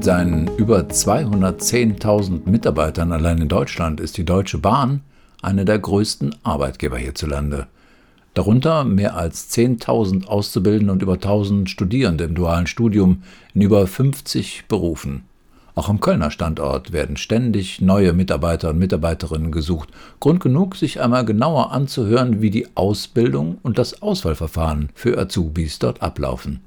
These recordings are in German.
Mit seinen über 210.000 Mitarbeitern allein in Deutschland ist die Deutsche Bahn einer der größten Arbeitgeber hierzulande. Darunter mehr als 10.000 Auszubildende und über 1.000 Studierende im dualen Studium in über 50 Berufen. Auch am Kölner Standort werden ständig neue Mitarbeiter und Mitarbeiterinnen gesucht. Grund genug, sich einmal genauer anzuhören, wie die Ausbildung und das Auswahlverfahren für Azubis dort ablaufen.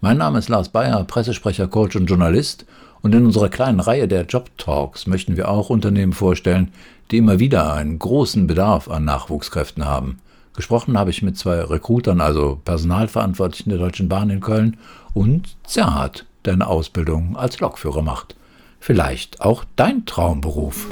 Mein Name ist Lars Bayer, Pressesprecher, Coach und Journalist. Und in unserer kleinen Reihe der Job Talks möchten wir auch Unternehmen vorstellen, die immer wieder einen großen Bedarf an Nachwuchskräften haben. Gesprochen habe ich mit zwei Recruitern, also Personalverantwortlichen der Deutschen Bahn in Köln und Zerhat, der eine Ausbildung als Lokführer macht. Vielleicht auch dein Traumberuf.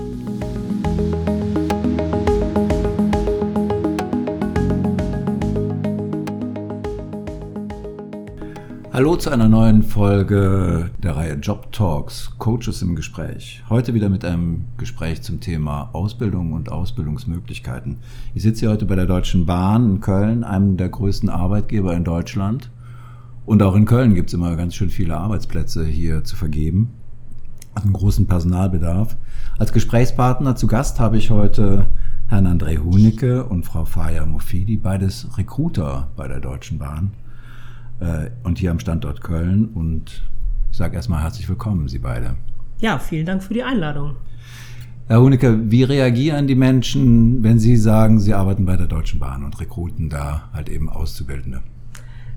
Hallo zu einer neuen Folge der Reihe Job Talks, Coaches im Gespräch. Heute wieder mit einem Gespräch zum Thema Ausbildung und Ausbildungsmöglichkeiten. Ich sitze hier heute bei der Deutschen Bahn in Köln, einem der größten Arbeitgeber in Deutschland. Und auch in Köln gibt es immer ganz schön viele Arbeitsplätze hier zu vergeben. Einen großen Personalbedarf. Als Gesprächspartner zu Gast habe ich heute Herrn André Hunicke und Frau Faya Mofidi, beides Recruiter bei der Deutschen Bahn äh, und hier am Standort Köln. Und ich sage erstmal herzlich willkommen, Sie beide. Ja, vielen Dank für die Einladung. Herr Hunecke, wie reagieren die Menschen, wenn Sie sagen, Sie arbeiten bei der Deutschen Bahn und rekruten da halt eben Auszubildende?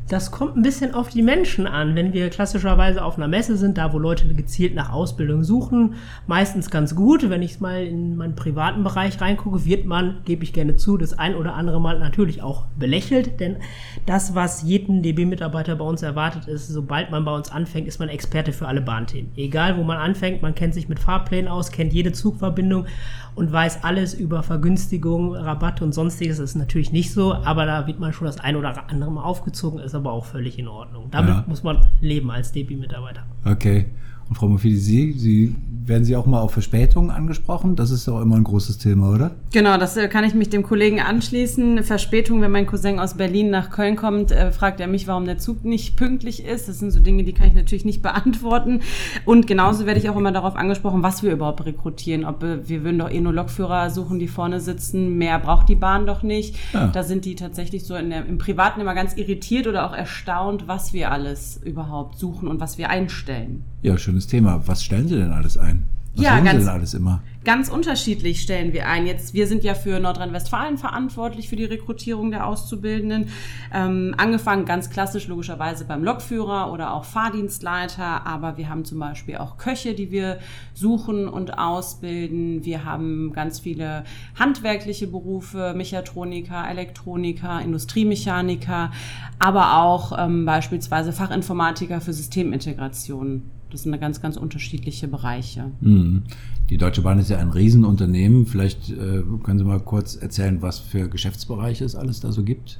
Das kommt ein bisschen auf die Menschen an. Wenn wir klassischerweise auf einer Messe sind, da wo Leute gezielt nach Ausbildung suchen, meistens ganz gut. Wenn ich mal in meinen privaten Bereich reingucke, wird man, gebe ich gerne zu, das ein oder andere Mal natürlich auch belächelt. Denn das, was jeden DB-Mitarbeiter bei uns erwartet, ist, sobald man bei uns anfängt, ist man Experte für alle Bahnthemen. Egal, wo man anfängt, man kennt sich mit Fahrplänen aus, kennt jede Zugverbindung und weiß alles über Vergünstigung, Rabatte und sonstiges. Das ist natürlich nicht so, aber da wird man schon das ein oder andere Mal aufgezogen, ist aber auch völlig in Ordnung. Damit ja. muss man leben als DB-Mitarbeiter. Okay. Und Frau Mofidi, Sie, Sie werden Sie auch mal auf Verspätungen angesprochen? Das ist doch immer ein großes Thema, oder? Genau, das äh, kann ich mich dem Kollegen anschließen. Verspätung, wenn mein Cousin aus Berlin nach Köln kommt, äh, fragt er mich, warum der Zug nicht pünktlich ist. Das sind so Dinge, die kann ich natürlich nicht beantworten. Und genauso werde ich auch immer darauf angesprochen, was wir überhaupt rekrutieren. Ob äh, wir würden doch eh nur Lokführer suchen, die vorne sitzen. Mehr braucht die Bahn doch nicht. Ja. Da sind die tatsächlich so der, im Privaten immer ganz irritiert oder auch erstaunt, was wir alles überhaupt suchen und was wir einstellen. Ja, schönes Thema. Was stellen Sie denn alles ein? Was ja, ganz, Sie denn alles immer? Ganz unterschiedlich stellen wir ein. Jetzt, wir sind ja für Nordrhein-Westfalen verantwortlich für die Rekrutierung der Auszubildenden. Ähm, angefangen ganz klassisch logischerweise beim Lokführer oder auch Fahrdienstleiter, aber wir haben zum Beispiel auch Köche, die wir suchen und ausbilden. Wir haben ganz viele handwerkliche Berufe, Mechatroniker, Elektroniker, Industriemechaniker, aber auch ähm, beispielsweise Fachinformatiker für Systemintegration. Das sind ganz, ganz unterschiedliche Bereiche. Mhm. Die Deutsche Bahn ist ja ein Riesenunternehmen. Vielleicht äh, können Sie mal kurz erzählen, was für Geschäftsbereiche es alles da so gibt?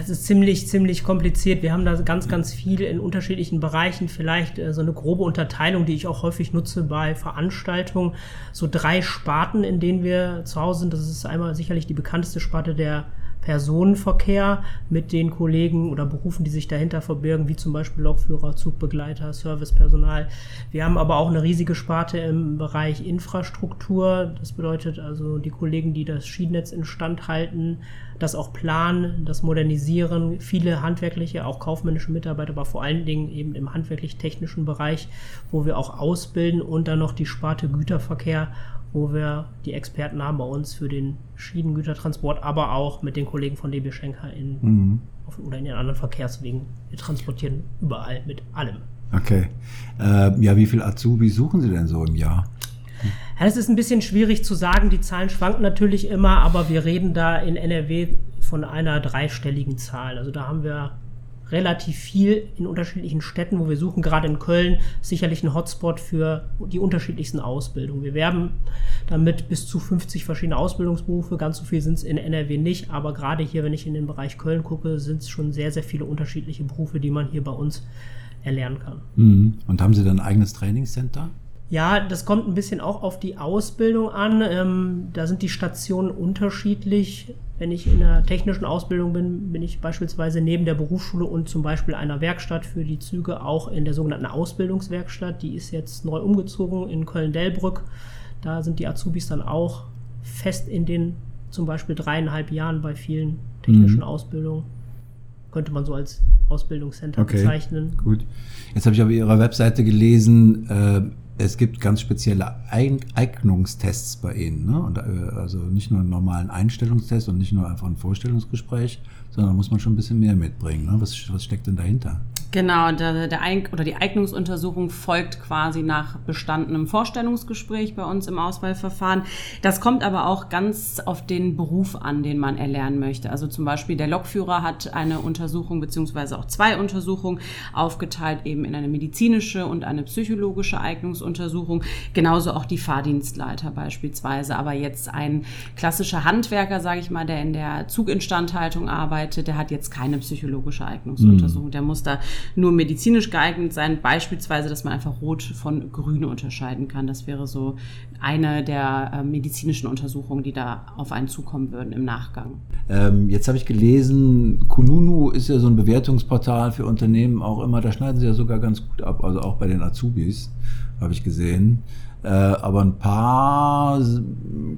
Es ist ziemlich, ziemlich kompliziert. Wir haben da ganz, ganz viel in unterschiedlichen Bereichen. Vielleicht äh, so eine grobe Unterteilung, die ich auch häufig nutze bei Veranstaltungen. So drei Sparten, in denen wir zu Hause sind. Das ist einmal sicherlich die bekannteste Sparte der Personenverkehr mit den Kollegen oder Berufen, die sich dahinter verbirgen, wie zum Beispiel Lokführer, Zugbegleiter, Servicepersonal. Wir haben aber auch eine riesige Sparte im Bereich Infrastruktur. Das bedeutet also die Kollegen, die das Schienennetz instand halten, das auch planen, das modernisieren, viele handwerkliche, auch kaufmännische Mitarbeiter, aber vor allen Dingen eben im handwerklich-technischen Bereich, wo wir auch ausbilden und dann noch die Sparte Güterverkehr wo wir die Experten haben bei uns für den Schienengütertransport, aber auch mit den Kollegen von DB Schenker in, mhm. auf, oder in den anderen Verkehrswegen. Wir transportieren überall mit allem. Okay. Äh, ja, wie viel Azubi suchen Sie denn so im Jahr? Ja, das ist ein bisschen schwierig zu sagen. Die Zahlen schwanken natürlich immer, aber wir reden da in NRW von einer dreistelligen Zahl. Also da haben wir relativ viel in unterschiedlichen Städten, wo wir suchen, gerade in Köln, sicherlich ein Hotspot für die unterschiedlichsten Ausbildungen. Wir werben damit bis zu 50 verschiedene Ausbildungsberufe. Ganz so viel sind es in NRW nicht, aber gerade hier, wenn ich in den Bereich Köln gucke, sind es schon sehr, sehr viele unterschiedliche Berufe, die man hier bei uns erlernen kann. Mhm. Und haben Sie dann ein eigenes Trainingscenter? Ja, das kommt ein bisschen auch auf die Ausbildung an. Ähm, da sind die Stationen unterschiedlich. Wenn ich in der technischen Ausbildung bin, bin ich beispielsweise neben der Berufsschule und zum Beispiel einer Werkstatt für die Züge auch in der sogenannten Ausbildungswerkstatt. Die ist jetzt neu umgezogen in Köln-Delbrück. Da sind die Azubis dann auch fest in den zum Beispiel dreieinhalb Jahren bei vielen technischen mhm. Ausbildungen. Könnte man so als Ausbildungscenter okay, bezeichnen. Gut. Jetzt habe ich auf Ihrer Webseite gelesen, äh, es gibt ganz spezielle Eignungstests bei Ihnen. Ne? Und, äh, also nicht nur einen normalen Einstellungstest und nicht nur einfach ein Vorstellungsgespräch, sondern muss man schon ein bisschen mehr mitbringen. Ne? Was, was steckt denn dahinter? Genau, der, der Eig oder die Eignungsuntersuchung folgt quasi nach bestandenem Vorstellungsgespräch bei uns im Auswahlverfahren. Das kommt aber auch ganz auf den Beruf an, den man erlernen möchte. Also zum Beispiel der Lokführer hat eine Untersuchung beziehungsweise auch zwei Untersuchungen aufgeteilt eben in eine medizinische und eine psychologische Eignungsuntersuchung. Genauso auch die Fahrdienstleiter beispielsweise. Aber jetzt ein klassischer Handwerker, sage ich mal, der in der Zuginstandhaltung arbeitet, der hat jetzt keine psychologische Eignungsuntersuchung. Mhm. Der muss da nur medizinisch geeignet sein. Beispielsweise, dass man einfach Rot von Grün unterscheiden kann. Das wäre so eine der äh, medizinischen Untersuchungen, die da auf einen zukommen würden im Nachgang. Ähm, jetzt habe ich gelesen, Kununu ist ja so ein Bewertungsportal für Unternehmen auch immer. Da schneiden sie ja sogar ganz gut ab, also auch bei den Azubis, habe ich gesehen. Äh, aber ein paar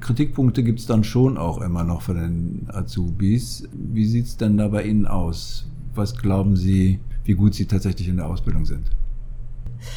Kritikpunkte gibt es dann schon auch immer noch von den Azubis. Wie sieht es denn da bei Ihnen aus? Was glauben Sie, wie gut sie tatsächlich in der Ausbildung sind.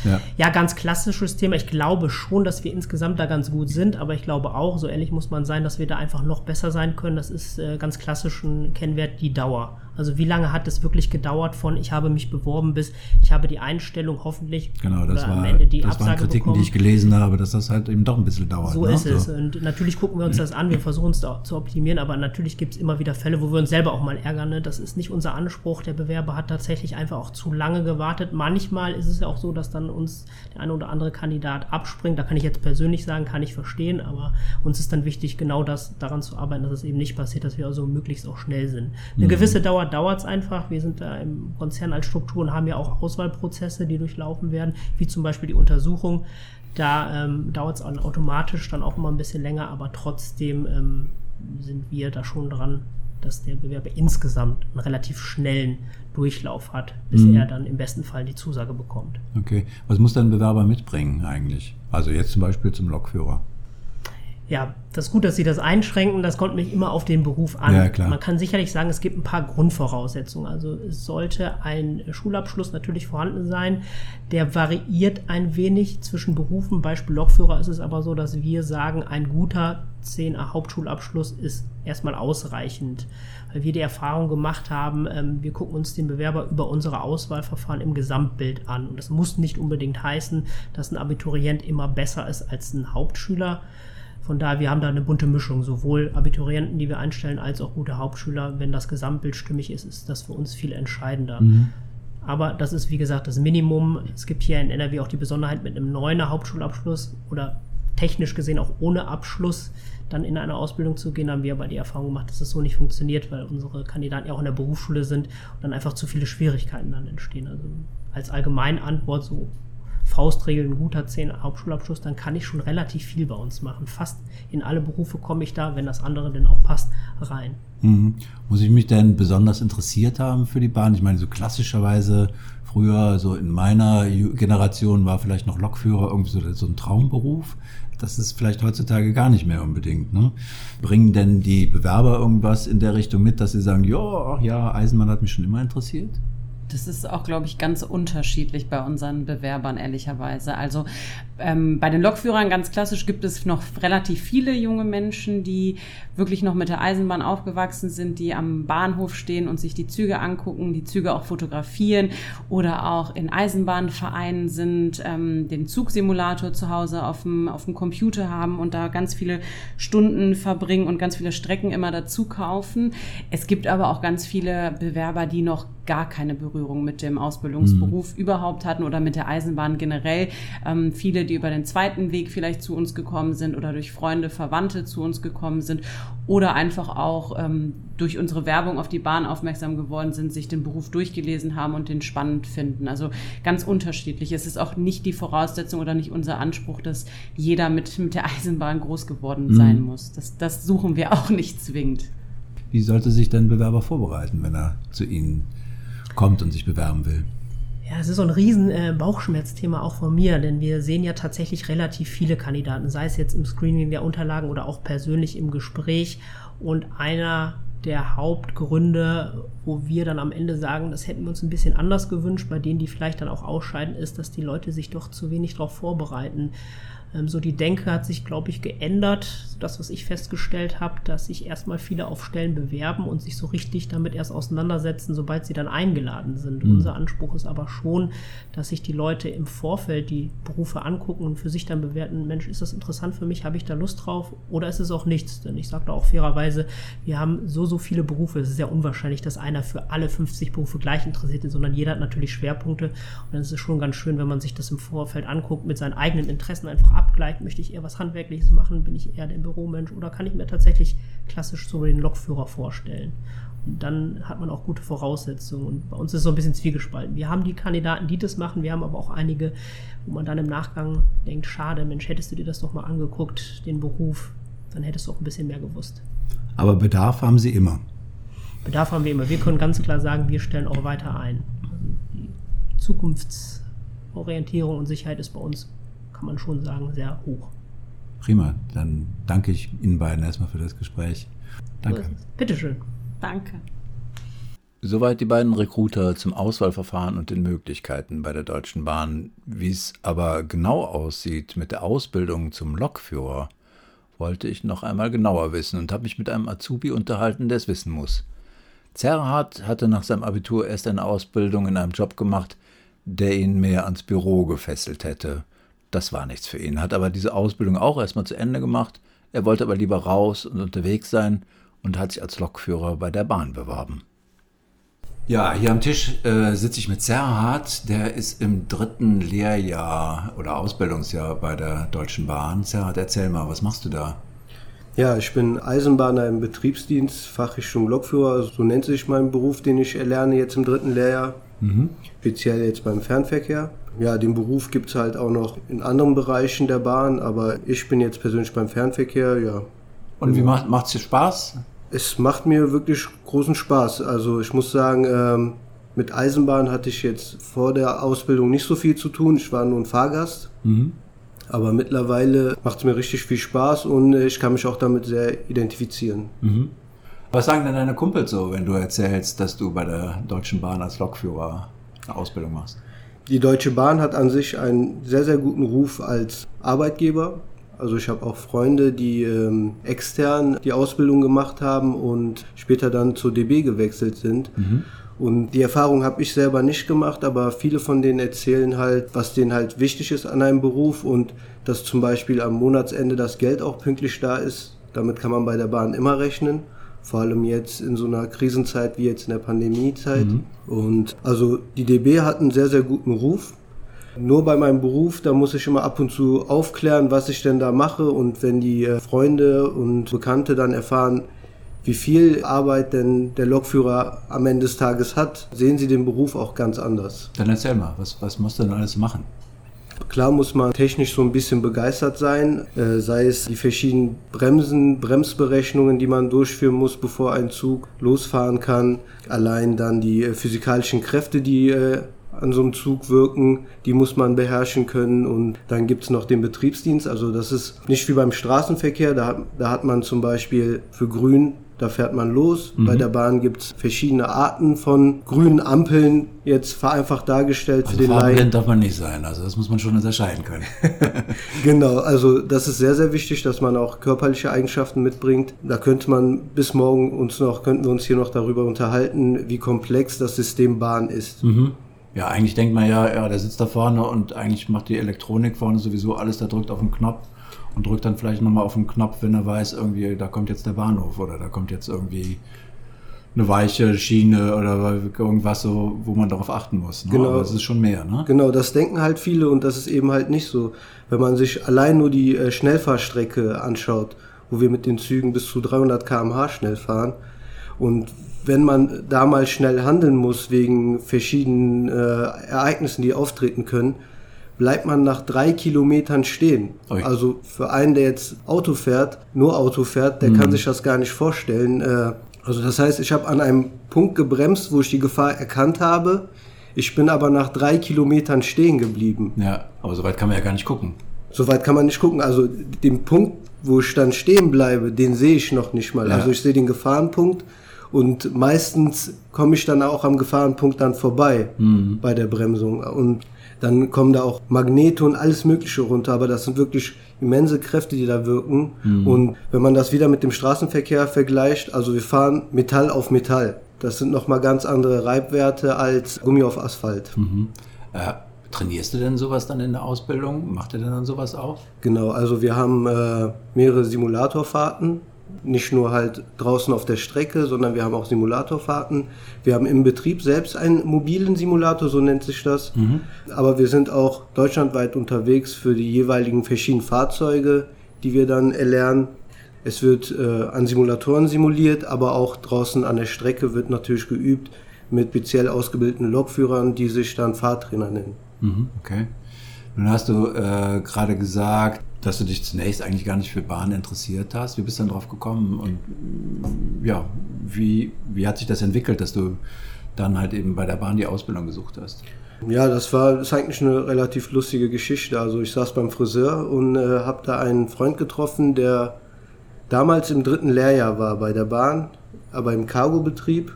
Ja. ja, ganz klassisches Thema. Ich glaube schon, dass wir insgesamt da ganz gut sind, aber ich glaube auch, so ehrlich muss man sein, dass wir da einfach noch besser sein können. Das ist äh, ganz klassisch ein Kennwert, die Dauer. Also wie lange hat es wirklich gedauert von ich habe mich beworben bis ich habe die Einstellung hoffentlich genau, das war, am Ende die das Absage waren Kritiken, bekommen. die ich gelesen habe, dass das halt eben doch ein bisschen dauert. So ne? ist es. Und natürlich gucken wir uns das an, wir versuchen es zu optimieren, aber natürlich gibt es immer wieder Fälle, wo wir uns selber auch mal ärgern. Ne? Das ist nicht unser Anspruch. Der Bewerber hat tatsächlich einfach auch zu lange gewartet. Manchmal ist es ja auch so, dass dann uns der eine oder andere Kandidat abspringt. Da kann ich jetzt persönlich sagen, kann ich verstehen, aber uns ist dann wichtig, genau das daran zu arbeiten, dass es eben nicht passiert, dass wir also möglichst auch schnell sind. Eine mhm. gewisse Dauer dauert es einfach. Wir sind da im Konzern als Struktur und haben ja auch Auswahlprozesse, die durchlaufen werden, wie zum Beispiel die Untersuchung. Da ähm, dauert es automatisch dann auch immer ein bisschen länger, aber trotzdem ähm, sind wir da schon dran, dass der Bewerber insgesamt einen relativ schnellen Durchlauf hat, bis mhm. er dann im besten Fall die Zusage bekommt. Okay. Was muss ein Bewerber mitbringen eigentlich? Also jetzt zum Beispiel zum Lokführer ja, das ist gut, dass Sie das einschränken. Das kommt mich immer auf den Beruf an. Ja, klar. Man kann sicherlich sagen, es gibt ein paar Grundvoraussetzungen. Also es sollte ein Schulabschluss natürlich vorhanden sein. Der variiert ein wenig zwischen Berufen. Beispiel Lokführer ist es aber so, dass wir sagen, ein guter 10er Hauptschulabschluss ist erstmal ausreichend. Weil wir die Erfahrung gemacht haben, ähm, wir gucken uns den Bewerber über unsere Auswahlverfahren im Gesamtbild an. Und das muss nicht unbedingt heißen, dass ein Abiturient immer besser ist als ein Hauptschüler. Von daher, wir haben da eine bunte Mischung, sowohl Abiturienten, die wir einstellen, als auch gute Hauptschüler. Wenn das Gesamtbild stimmig ist, ist das für uns viel entscheidender. Mhm. Aber das ist, wie gesagt, das Minimum. Es gibt hier in NRW auch die Besonderheit mit einem neuen Hauptschulabschluss oder technisch gesehen auch ohne Abschluss dann in eine Ausbildung zu gehen, haben wir aber die Erfahrung gemacht, dass das so nicht funktioniert, weil unsere Kandidaten ja auch in der Berufsschule sind und dann einfach zu viele Schwierigkeiten dann entstehen. Also als Allgemeinantwort so Faustregel ein guter 10 Hauptschulabschluss, dann kann ich schon relativ viel bei uns machen. Fast in alle Berufe komme ich da, wenn das andere denn auch passt, rein. Mhm. Muss ich mich denn besonders interessiert haben für die Bahn? Ich meine, so klassischerweise früher, so in meiner Generation war vielleicht noch Lokführer irgendwie so, so ein Traumberuf. Das ist vielleicht heutzutage gar nicht mehr unbedingt. Ne? Bringen denn die Bewerber irgendwas in der Richtung mit, dass sie sagen, ja, ja, Eisenbahn hat mich schon immer interessiert? Das ist auch, glaube ich, ganz unterschiedlich bei unseren Bewerbern, ehrlicherweise. Also ähm, bei den Lokführern ganz klassisch gibt es noch relativ viele junge Menschen, die wirklich noch mit der Eisenbahn aufgewachsen sind, die am Bahnhof stehen und sich die Züge angucken, die Züge auch fotografieren oder auch in Eisenbahnvereinen sind, ähm, den Zugsimulator zu Hause auf dem, auf dem Computer haben und da ganz viele Stunden verbringen und ganz viele Strecken immer dazu kaufen. Es gibt aber auch ganz viele Bewerber, die noch gar keine Berührung Berührung mit dem Ausbildungsberuf mhm. überhaupt hatten oder mit der Eisenbahn generell. Ähm, viele, die über den zweiten Weg vielleicht zu uns gekommen sind oder durch Freunde, Verwandte zu uns gekommen sind oder einfach auch ähm, durch unsere Werbung auf die Bahn aufmerksam geworden sind, sich den Beruf durchgelesen haben und den spannend finden. Also ganz unterschiedlich. Es ist auch nicht die Voraussetzung oder nicht unser Anspruch, dass jeder mit, mit der Eisenbahn groß geworden mhm. sein muss. Das, das suchen wir auch nicht zwingend. Wie sollte sich denn Bewerber vorbereiten, wenn er zu Ihnen kommt und sich bewerben will? Ja, es ist so ein riesen äh, Bauchschmerzthema auch von mir, denn wir sehen ja tatsächlich relativ viele Kandidaten, sei es jetzt im Screening der Unterlagen oder auch persönlich im Gespräch. Und einer der Hauptgründe, wo wir dann am Ende sagen, das hätten wir uns ein bisschen anders gewünscht, bei denen, die vielleicht dann auch ausscheiden, ist, dass die Leute sich doch zu wenig darauf vorbereiten. Ähm, so die Denke hat sich, glaube ich, geändert. Das, was ich festgestellt habe, dass sich erstmal viele auf Stellen bewerben und sich so richtig damit erst auseinandersetzen, sobald sie dann eingeladen sind. Mhm. Unser Anspruch ist aber schon, dass sich die Leute im Vorfeld die Berufe angucken und für sich dann bewerten, Mensch, ist das interessant für mich, habe ich da Lust drauf oder ist es auch nichts? Denn ich sage da auch fairerweise, wir haben so, so viele Berufe, es ist sehr unwahrscheinlich, dass einer für alle 50 Berufe gleich interessiert ist, sondern jeder hat natürlich Schwerpunkte und dann ist es schon ganz schön, wenn man sich das im Vorfeld anguckt, mit seinen eigenen Interessen einfach abgleicht, möchte ich eher was Handwerkliches machen, bin ich eher der Büromensch oder kann ich mir tatsächlich klassisch so den Lokführer vorstellen. Und dann hat man auch gute Voraussetzungen. Und bei uns ist es so ein bisschen zwiegespalten. Wir haben die Kandidaten, die das machen, wir haben aber auch einige, wo man dann im Nachgang denkt, schade, Mensch, hättest du dir das doch mal angeguckt, den Beruf, dann hättest du auch ein bisschen mehr gewusst. Aber Bedarf haben Sie immer. Bedarf haben wir immer. Wir können ganz klar sagen, wir stellen auch weiter ein. Also die Zukunftsorientierung und Sicherheit ist bei uns kann man schon sagen, sehr hoch. Prima, dann danke ich Ihnen beiden erstmal für das Gespräch. Danke. Bitteschön. Danke. Soweit die beiden Recruiter zum Auswahlverfahren und den Möglichkeiten bei der Deutschen Bahn. Wie es aber genau aussieht mit der Ausbildung zum Lokführer, wollte ich noch einmal genauer wissen und habe mich mit einem Azubi unterhalten, der es wissen muss. Zerhardt hatte nach seinem Abitur erst eine Ausbildung in einem Job gemacht, der ihn mehr ans Büro gefesselt hätte das war nichts für ihn. Hat aber diese Ausbildung auch erstmal zu Ende gemacht. Er wollte aber lieber raus und unterwegs sein und hat sich als Lokführer bei der Bahn beworben. Ja, hier am Tisch äh, sitze ich mit Serhat, der ist im dritten Lehrjahr oder Ausbildungsjahr bei der Deutschen Bahn. Serhat, erzähl mal, was machst du da? Ja, ich bin Eisenbahner im Betriebsdienst, Fachrichtung Lokführer, so nennt sich mein Beruf, den ich erlerne jetzt im dritten Lehrjahr. Mhm. Speziell jetzt beim Fernverkehr. Ja, den Beruf gibt es halt auch noch in anderen Bereichen der Bahn, aber ich bin jetzt persönlich beim Fernverkehr, ja. Und wie macht es dir Spaß? Es macht mir wirklich großen Spaß. Also ich muss sagen, ähm, mit Eisenbahn hatte ich jetzt vor der Ausbildung nicht so viel zu tun. Ich war nur ein Fahrgast. Mhm. Aber mittlerweile macht es mir richtig viel Spaß und ich kann mich auch damit sehr identifizieren. Mhm. Was sagen denn deine Kumpels so, wenn du erzählst, dass du bei der Deutschen Bahn als Lokführer eine Ausbildung machst? Die Deutsche Bahn hat an sich einen sehr, sehr guten Ruf als Arbeitgeber. Also ich habe auch Freunde, die ähm, extern die Ausbildung gemacht haben und später dann zur DB gewechselt sind. Mhm. Und die Erfahrung habe ich selber nicht gemacht, aber viele von denen erzählen halt, was denen halt wichtig ist an einem Beruf und dass zum Beispiel am Monatsende das Geld auch pünktlich da ist. Damit kann man bei der Bahn immer rechnen vor allem jetzt in so einer Krisenzeit wie jetzt in der Pandemiezeit. Mhm. Und also die DB hat einen sehr, sehr guten Ruf. Nur bei meinem Beruf, da muss ich immer ab und zu aufklären, was ich denn da mache. Und wenn die äh, Freunde und Bekannte dann erfahren, wie viel Arbeit denn der Lokführer am Ende des Tages hat, sehen sie den Beruf auch ganz anders. Dann erzähl mal, was, was musst du denn alles machen? Klar muss man technisch so ein bisschen begeistert sein, äh, sei es die verschiedenen Bremsen, Bremsberechnungen, die man durchführen muss, bevor ein Zug losfahren kann. Allein dann die äh, physikalischen Kräfte, die äh, an so einem Zug wirken, die muss man beherrschen können. Und dann gibt es noch den Betriebsdienst. Also das ist nicht wie beim Straßenverkehr. Da da hat man zum Beispiel für Grün da fährt man los. Mhm. Bei der Bahn gibt es verschiedene Arten von grünen Ampeln, jetzt vereinfacht dargestellt also für den Laien. darf man nicht sein, also das muss man schon unterscheiden können. genau, also das ist sehr, sehr wichtig, dass man auch körperliche Eigenschaften mitbringt. Da könnte man bis morgen uns noch, könnten wir uns hier noch darüber unterhalten, wie komplex das System Bahn ist. Mhm. Ja, eigentlich denkt man ja, ja, der sitzt da vorne und eigentlich macht die Elektronik vorne sowieso alles, der drückt auf den Knopf und drückt dann vielleicht nochmal auf den Knopf, wenn er weiß, irgendwie, da kommt jetzt der Bahnhof oder da kommt jetzt irgendwie eine weiche Schiene oder irgendwas so, wo man darauf achten muss. Ne? Genau. Aber es ist schon mehr, ne? Genau, das denken halt viele und das ist eben halt nicht so. Wenn man sich allein nur die äh, Schnellfahrstrecke anschaut, wo wir mit den Zügen bis zu 300 km/h schnell fahren und wenn man da mal schnell handeln muss wegen verschiedenen äh, Ereignissen, die auftreten können, bleibt man nach drei Kilometern stehen. Ui. Also für einen, der jetzt Auto fährt, nur Auto fährt, der kann sich das gar nicht vorstellen. Äh, also das heißt, ich habe an einem Punkt gebremst, wo ich die Gefahr erkannt habe. Ich bin aber nach drei Kilometern stehen geblieben. Ja, aber so weit kann man ja gar nicht gucken. Soweit kann man nicht gucken. Also den Punkt, wo ich dann stehen bleibe, den sehe ich noch nicht mal. Ja. Also ich sehe den Gefahrenpunkt und meistens komme ich dann auch am Gefahrenpunkt dann vorbei bei der Bremsung. Und dann kommen da auch Magnete und alles Mögliche runter, aber das sind wirklich immense Kräfte, die da wirken. Und wenn man das wieder mit dem Straßenverkehr vergleicht, also wir fahren Metall auf Metall. Das sind nochmal ganz andere Reibwerte als Gummi auf Asphalt. Äh, trainierst du denn sowas dann in der Ausbildung? Macht ihr denn dann sowas auch? Genau, also wir haben äh, mehrere Simulatorfahrten. Nicht nur halt draußen auf der Strecke, sondern wir haben auch Simulatorfahrten. Wir haben im Betrieb selbst einen mobilen Simulator, so nennt sich das. Aber wir sind auch deutschlandweit unterwegs für die jeweiligen verschiedenen Fahrzeuge, die wir dann erlernen. Es wird äh, an Simulatoren simuliert, aber auch draußen an der Strecke wird natürlich geübt mit speziell ausgebildeten Lokführern, die sich dann Fahrtrainer nennen. Mhm, okay. Nun hast du äh, gerade gesagt, dass du dich zunächst eigentlich gar nicht für Bahn interessiert hast. Wie bist du dann drauf gekommen und ja, wie, wie hat sich das entwickelt, dass du dann halt eben bei der Bahn die Ausbildung gesucht hast? Ja, das war das ist eigentlich eine relativ lustige Geschichte. Also ich saß beim Friseur und äh, habe da einen Freund getroffen, der damals im dritten Lehrjahr war bei der Bahn, aber im Cargobetrieb,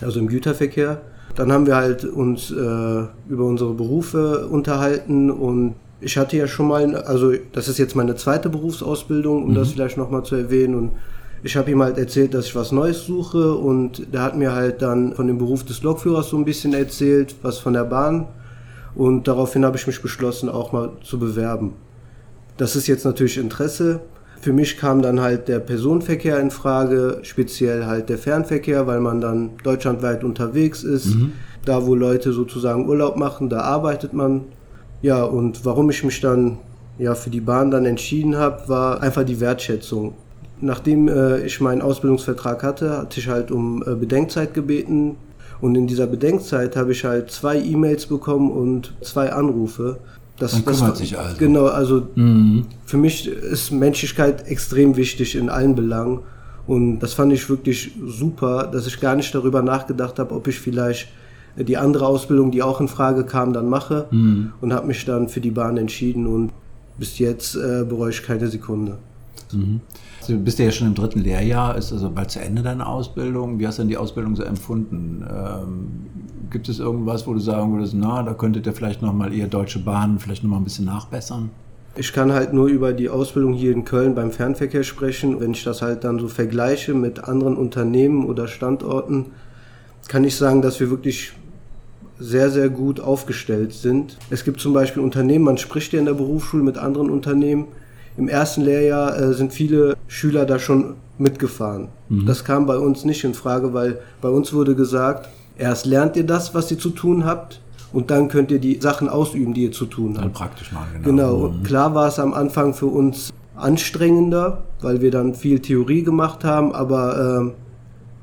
also im Güterverkehr. Dann haben wir halt uns äh, über unsere Berufe unterhalten und ich hatte ja schon mal, also das ist jetzt meine zweite Berufsausbildung, um das vielleicht nochmal zu erwähnen und ich habe ihm halt erzählt, dass ich was Neues suche und der hat mir halt dann von dem Beruf des Lokführers so ein bisschen erzählt, was von der Bahn und daraufhin habe ich mich beschlossen, auch mal zu bewerben. Das ist jetzt natürlich Interesse. Für mich kam dann halt der Personenverkehr in Frage, speziell halt der Fernverkehr, weil man dann deutschlandweit unterwegs ist. Da, wo Leute sozusagen Urlaub machen, da arbeitet man. Ja, und warum ich mich dann ja für die Bahn dann entschieden habe, war einfach die Wertschätzung. Nachdem äh, ich meinen Ausbildungsvertrag hatte, hatte ich halt um äh, Bedenkzeit gebeten. Und in dieser Bedenkzeit habe ich halt zwei E-Mails bekommen und zwei Anrufe. Das, Man das kümmert war- sich also. Genau, also für mich ist Menschlichkeit extrem wichtig in allen Belangen. Und das fand ich wirklich super, dass ich gar nicht darüber nachgedacht habe, ob ich vielleicht die andere Ausbildung, die auch in Frage kam, dann mache. Und habe mich dann für die Bahn entschieden und bis jetzt äh, bereue ich keine Sekunde. Du bist ja schon im dritten Lehrjahr, ist also bald zu Ende deine Ausbildung. Wie hast du denn die Ausbildung so empfunden? Ähm, gibt es irgendwas, wo du sagen würdest, na, da könntet ihr vielleicht nochmal ihr Deutsche Bahn vielleicht nochmal ein bisschen nachbessern? Ich kann halt nur über die Ausbildung hier in Köln beim Fernverkehr sprechen. Wenn ich das halt dann so vergleiche mit anderen Unternehmen oder Standorten, kann ich sagen, dass wir wirklich sehr, sehr gut aufgestellt sind. Es gibt zum Beispiel Unternehmen, man spricht ja in der Berufsschule mit anderen Unternehmen. Im ersten Lehrjahr äh, sind viele Schüler da schon mitgefahren. Das kam bei uns nicht in Frage, weil bei uns wurde gesagt, erst lernt ihr das, was ihr zu tun habt, und dann könnt ihr die Sachen ausüben, die ihr zu tun habt. Dann praktisch mal, genau. Genau, und klar war es am Anfang für uns anstrengender, weil wir dann viel Theorie gemacht haben, aber ähm,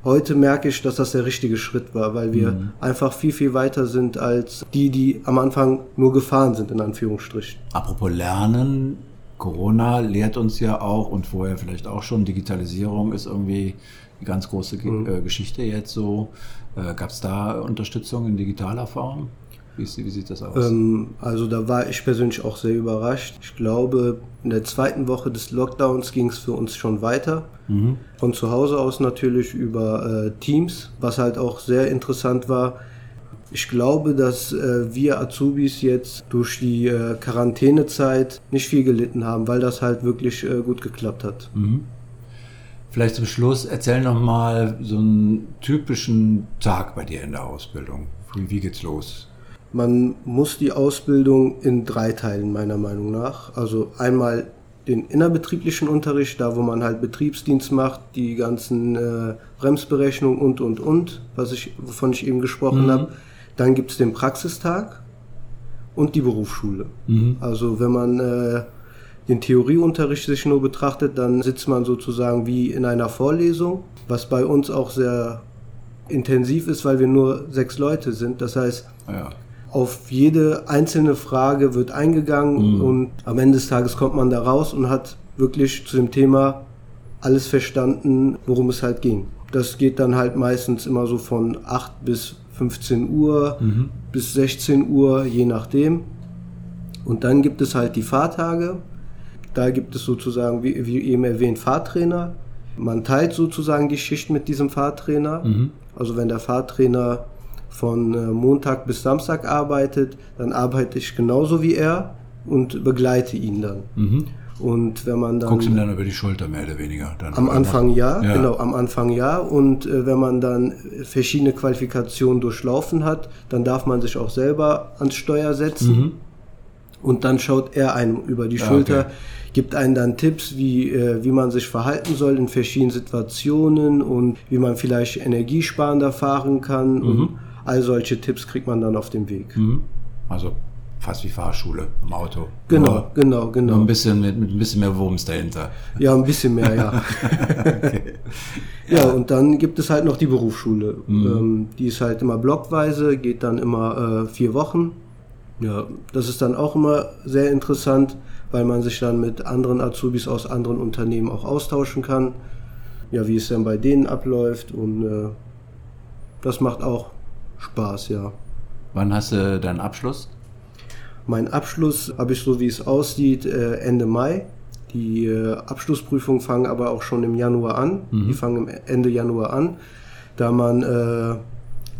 heute merke ich, dass das der richtige Schritt war, weil wir einfach viel, viel weiter sind als die, die am Anfang nur gefahren sind, in Anführungsstrichen. Apropos Lernen, Corona lehrt uns ja auch und vorher vielleicht auch schon, Digitalisierung ist irgendwie eine ganz große Ge äh, Geschichte jetzt so. Äh, Gab es da Unterstützung in digitaler Form? Wie, ist, wie sieht das aus? Ähm, also da war ich persönlich auch sehr überrascht. Ich glaube, in der zweiten Woche des Lockdowns ging es für uns schon weiter. Von zu Hause aus natürlich über äh, Teams, was halt auch sehr interessant war. Ich glaube, dass äh, wir Azubis jetzt durch die äh, Quarantänezeit nicht viel gelitten haben, weil das halt wirklich äh, gut geklappt hat. Vielleicht zum Schluss, erzähl noch mal so einen typischen Tag bei dir in der Ausbildung. Wie, wie geht's los? Man muss die Ausbildung in drei teilen, meiner Meinung nach. Also einmal den innerbetrieblichen Unterricht, da wo man halt Betriebsdienst macht, die ganzen äh, Bremsberechnungen und und und, was ich, wovon ich eben gesprochen Mhm. habe. Dann gibt es den Praxistag und die Berufsschule. Mhm. Also wenn man äh, den Theorieunterricht sich nur betrachtet, dann sitzt man sozusagen wie in einer Vorlesung, was bei uns auch sehr intensiv ist, weil wir nur sechs Leute sind. Das heißt, Ja. Auf jede einzelne Frage wird eingegangen und am Ende des Tages kommt man da raus und hat wirklich zu dem Thema alles verstanden, worum es halt ging. Das geht dann halt meistens immer so von 8 bis 15 Uhr bis 16 Uhr, je nachdem. Und dann gibt es halt die Fahrtage. Da gibt es sozusagen, wie, wie eben erwähnt, Fahrtrainer. Man teilt sozusagen die Schicht mit diesem Fahrtrainer. Also wenn der Fahrtrainer von äh, Montag bis Samstag arbeitet, dann arbeite ich genauso wie er und begleite ihn dann. Und wenn man dann Guckst ihm dann über die Schulter, mehr oder weniger. Dann am Anfang ja, Ja. genau, am Anfang ja. Und äh, wenn man dann verschiedene Qualifikationen durchlaufen hat, dann darf man sich auch selber ans Steuer setzen. Und dann schaut er einem über die Ja, Schulter, okay. gibt einem dann Tipps, wie, äh, wie man sich verhalten soll in verschiedenen Situationen und wie man vielleicht energiesparender fahren kann. Und all solche Tipps kriegt man dann auf dem Weg. Also fast wie Fahrschule im Auto. Genau, Nur, genau, nur genau. ein bisschen mit, mit ein bisschen mehr Wurms dahinter. Ja, ein bisschen mehr, ja. Ja, und dann gibt es halt noch die Berufsschule. Ähm, die ist halt immer blockweise, geht dann immer äh, vier Wochen. Ja, das ist dann auch immer sehr interessant, weil man sich dann mit anderen Azubis aus anderen Unternehmen auch austauschen kann. Ja, wie es dann bei denen abläuft und äh, das macht auch Spaß, ja. Wann hast du deinen Abschluss? Mein Abschluss habe ich so, wie es aussieht, äh, Ende Mai. Die äh, Abschlussprüfungen fangen aber auch schon im Januar an. Die fangen im Ende Januar an, da man äh,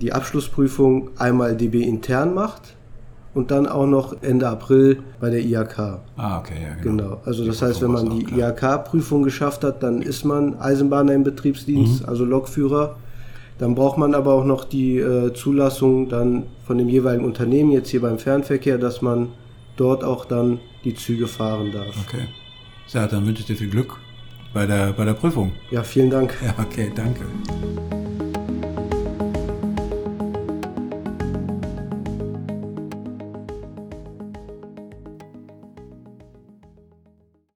die Abschlussprüfung einmal DB intern macht und dann auch noch Ende April bei der IHK. Ah, okay, ja, genau. Genau. Also das heißt, wenn man die. IHK-Prüfung geschafft hat, dann ist man Eisenbahner im Betriebsdienst, also Lokführer. Dann braucht man aber auch noch die äh, Zulassung dann von dem jeweiligen Unternehmen, jetzt hier beim Fernverkehr, dass man dort auch dann die Züge fahren darf. Okay. So, dann wünsche ich dir viel Glück bei der, bei der Prüfung. Ja, vielen Dank. Ja, okay, danke.